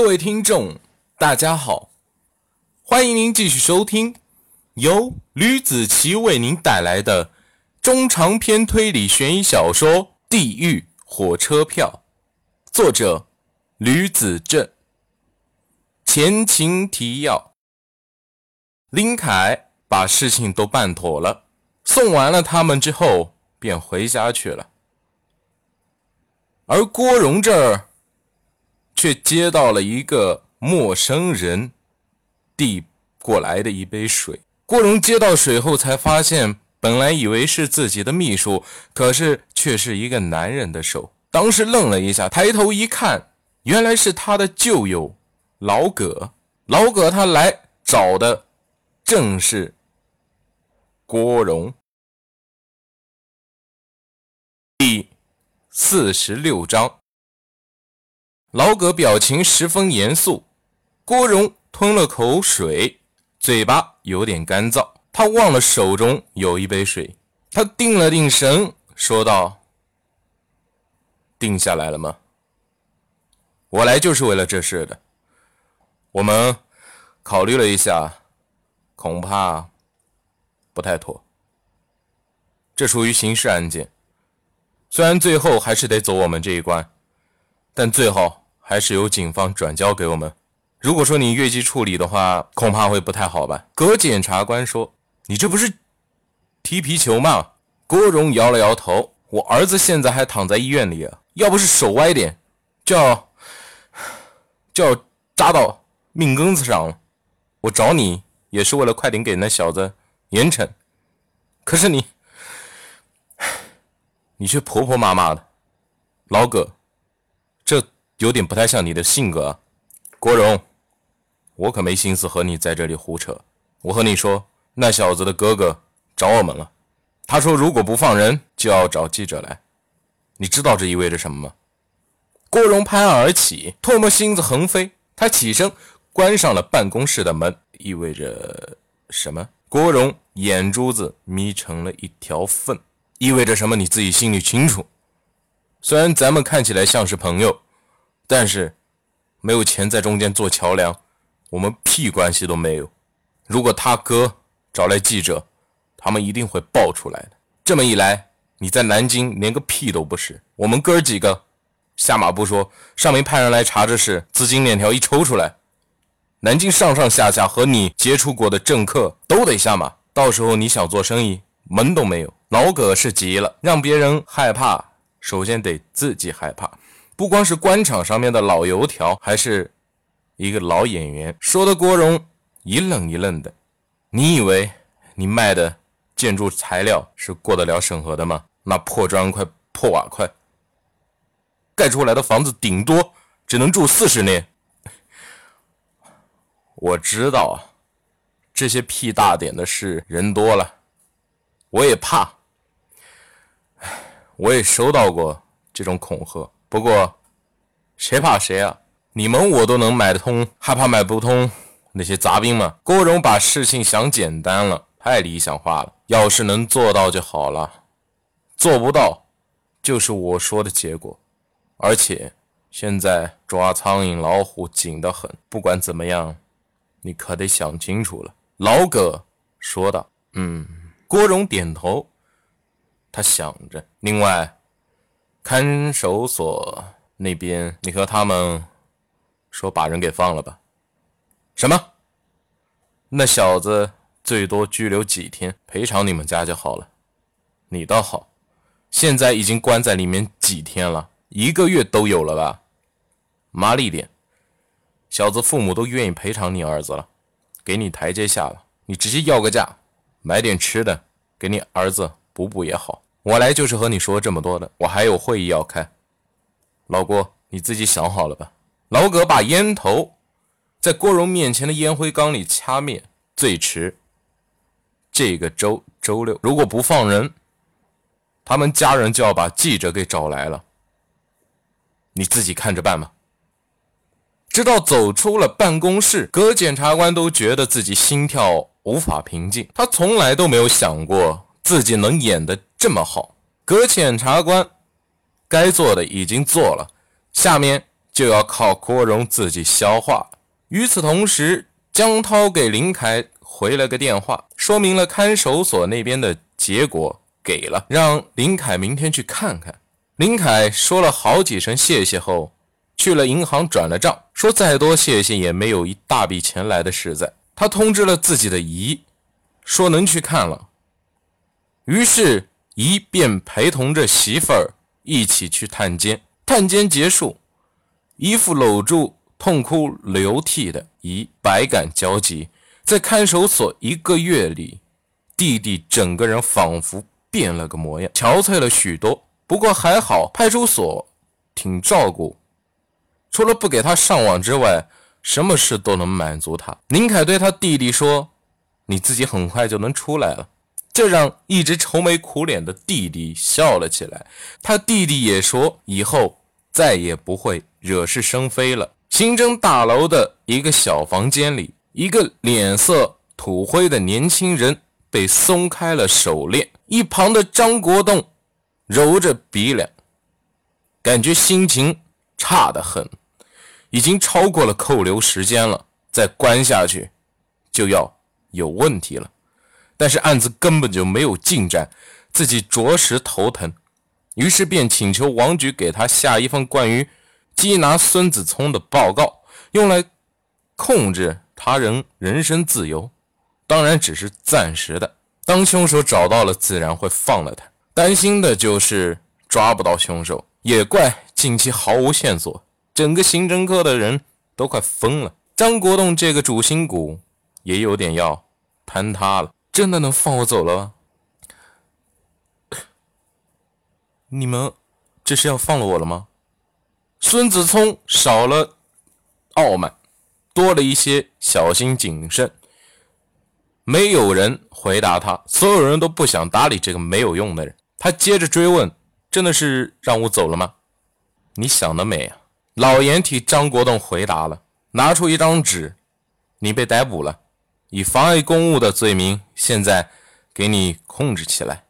各位听众，大家好，欢迎您继续收听由吕子奇为您带来的中长篇推理悬疑小说《地狱火车票》，作者吕子正。前情提要：林凯把事情都办妥了，送完了他们之后，便回家去了。而郭荣这儿却接到了一个陌生人递过来的一杯水。郭荣接到水后，才发现本来以为是自己的秘书，可是却是一个男人的手。当时愣了一下，抬头一看，原来是他的旧友。老葛，老葛，他来找的正是郭荣。第四十六章，老葛表情十分严肃。郭荣吞了口水，嘴巴有点干燥。他忘了手中有一杯水，他定了定神，说道：“定下来了吗？我来就是为了这事的。”我们考虑了一下，恐怕不太妥。这属于刑事案件，虽然最后还是得走我们这一关，但最后还是由警方转交给我们。如果说你越级处理的话，恐怕会不太好吧？葛检察官说：“你这不是踢皮球吗？”郭荣摇了摇头：“我儿子现在还躺在医院里啊，要不是手歪点，就要就要扎到。”命根子上了，我找你也是为了快点给那小子严惩，可是你，你却婆婆妈妈的，老葛，这有点不太像你的性格。郭荣，我可没心思和你在这里胡扯。我和你说，那小子的哥哥找我们了，他说如果不放人，就要找记者来。你知道这意味着什么吗？郭荣拍案而起，唾沫星子横飞，他起身。关上了办公室的门，意味着什么？郭荣眼珠子眯成了一条缝，意味着什么？你自己心里清楚。虽然咱们看起来像是朋友，但是没有钱在中间做桥梁，我们屁关系都没有。如果他哥找来记者，他们一定会爆出来的。这么一来，你在南京连个屁都不是。我们哥几个下马不说，上面派人来查这事，资金链条一抽出来。南京上上下下和你接触过的政客都得下马，到时候你想做生意门都没有。老葛是急了，让别人害怕，首先得自己害怕。不光是官场上面的老油条，还是一个老演员。说的郭荣一愣一愣的，你以为你卖的建筑材料是过得了审核的吗？那破砖块、破瓦块，盖出来的房子顶多只能住四十年。我知道，这些屁大点的事人多了，我也怕。我也收到过这种恐吓，不过谁怕谁啊？你们我都能买得通，还怕买不通那些杂兵吗？郭荣把事情想简单了，太理想化了。要是能做到就好了，做不到就是我说的结果。而且现在抓苍蝇老虎紧得很，不管怎么样。你可得想清楚了，老葛说道。嗯，郭荣点头，他想着。另外，看守所那边，你和他们说把人给放了吧。什么？那小子最多拘留几天，赔偿你们家就好了。你倒好，现在已经关在里面几天了，一个月都有了吧？麻利点。小子父母都愿意赔偿你儿子了，给你台阶下了，你直接要个价，买点吃的给你儿子补补也好。我来就是和你说这么多的，我还有会议要开。老郭，你自己想好了吧？老葛把烟头在郭荣面前的烟灰缸里掐灭，最迟这个周周六，如果不放人，他们家人就要把记者给找来了。你自己看着办吧。直到走出了办公室，葛检察官都觉得自己心跳无法平静。他从来都没有想过自己能演得这么好。葛检察官该做的已经做了，下面就要靠郭荣自己消化。与此同时，江涛给林凯回了个电话，说明了看守所那边的结果给了，让林凯明天去看看。林凯说了好几声谢谢后，去了银行转了账，说再多谢谢也没有一大笔钱来的实在。他通知了自己的姨，说能去看了。于是姨便陪同着媳妇儿一起去探监。探监结束，姨父搂住痛哭流涕的姨，百感交集。在看守所一个月里，弟弟整个人仿佛变了个模样，憔悴了许多。不过还好，派出所挺照顾，除了不给他上网之外，什么事都能满足他。林凯对他弟弟说：“你自己很快就能出来了。”这让一直愁眉苦脸的弟弟笑了起来。他弟弟也说：“以后再也不会惹是生非了。”刑侦大楼的一个小房间里。一个脸色土灰的年轻人被松开了手链，一旁的张国栋揉着鼻梁，感觉心情差得很，已经超过了扣留时间了，再关下去就要有问题了。但是案子根本就没有进展，自己着实头疼，于是便请求王局给他下一份关于缉拿孙子聪的报告，用来控制。他人人身自由，当然只是暂时的。当凶手找到了，自然会放了他。担心的就是抓不到凶手，也怪近期毫无线索，整个刑侦科的人都快疯了。张国栋这个主心骨也有点要坍塌了。真的能放我走了？你们这是要放了我了吗？孙子聪少了傲慢。多了一些小心谨慎，没有人回答他，所有人都不想搭理这个没有用的人。他接着追问：“真的是让我走了吗？”你想得美啊！老严替张国栋回答了，拿出一张纸：“你被逮捕了，以妨碍公务的罪名，现在给你控制起来。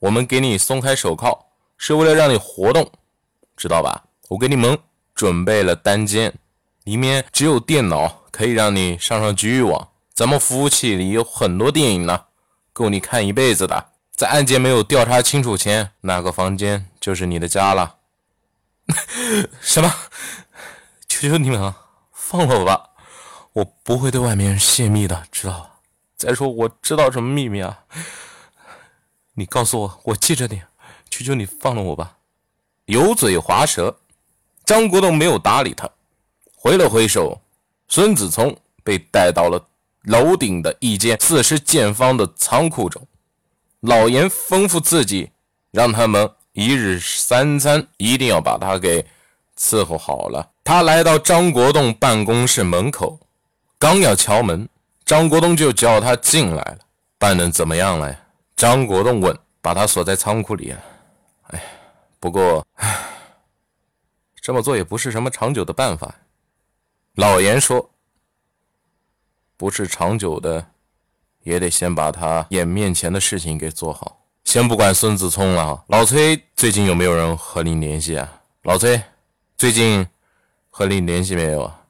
我们给你松开手铐，是为了让你活动，知道吧？我给你们准备了单间。”里面只有电脑，可以让你上上局域网。咱们服务器里有很多电影呢，够你看一辈子的。在案件没有调查清楚前，那个房间就是你的家了。什么？求求你们了，放了我吧！我不会对外面泄密的，知道吧？再说我知道什么秘密啊？你告诉我，我记着点。求求你放了我吧！油嘴滑舌，张国栋没有搭理他。挥了挥手，孙子聪被带到了楼顶的一间四十见方的仓库中。老严吩咐自己，让他们一日三餐一定要把他给伺候好了。他来到张国栋办公室门口，刚要敲门，张国栋就叫他进来了。办的怎么样了呀？张国栋问。把他锁在仓库里了。哎，不过，唉，这么做也不是什么长久的办法。老严说：“不是长久的，也得先把他眼面前的事情给做好。先不管孙子聪了，老崔最近有没有人和你联系啊？老崔，最近和你联系没有啊？”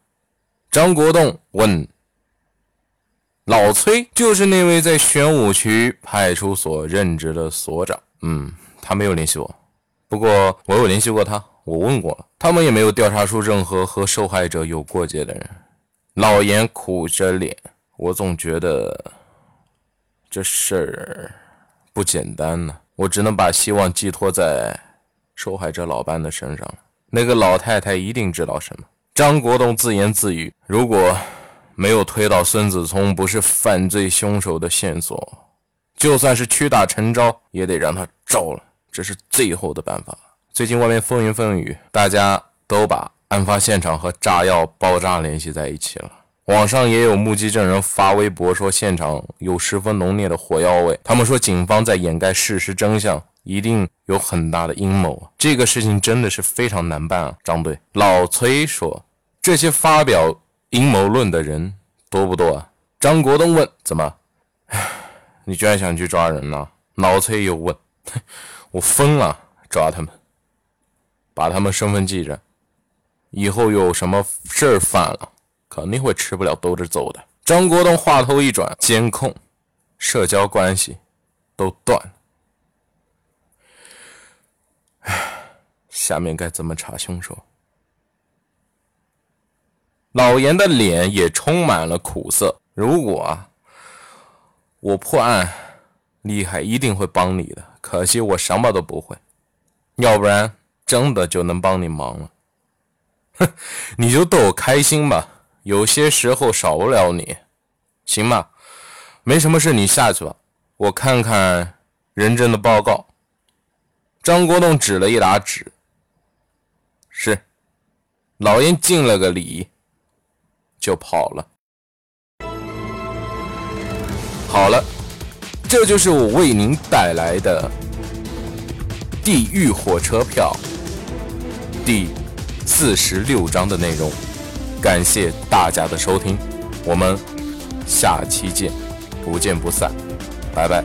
张国栋问：“老崔就是那位在玄武区派出所任职的所长。嗯，他没有联系我，不过我有联系过他。”我问过了，他们也没有调查出任何和受害者有过节的人。老严苦着脸，我总觉得这事儿不简单呢。我只能把希望寄托在受害者老伴的身上。那个老太太一定知道什么。张国栋自言自语：“如果没有推倒孙子聪不是犯罪凶手的线索，就算是屈打成招，也得让他招了。这是最后的办法。”最近外面风云风雨，大家都把案发现场和炸药爆炸联系在一起了。网上也有目击证人发微博说，现场有十分浓烈的火药味。他们说，警方在掩盖事实真相，一定有很大的阴谋。这个事情真的是非常难办啊！张队，老崔说，这些发表阴谋论的人多不多啊？张国栋问，怎么？你居然想去抓人呢？老崔又问，我疯了，抓他们。把他们身份记着，以后有什么事儿犯了，肯定会吃不了兜着走的。张国栋话头一转，监控、社交关系都断了。唉，下面该怎么查凶手？老严的脸也充满了苦涩。如果，我破案厉害，一定会帮你的。可惜我什么都不会，要不然真的就能帮你忙了。哼，你就逗我开心吧。有些时候少不了你，行吧？没什么事，你下去吧。我看看人真的报告。张国栋指了一沓纸。是，老严敬了个礼。就跑了。好了，这就是我为您带来的《地狱火车票》第四十六章的内容。感谢大家的收听，我们下期见，不见不散，拜拜。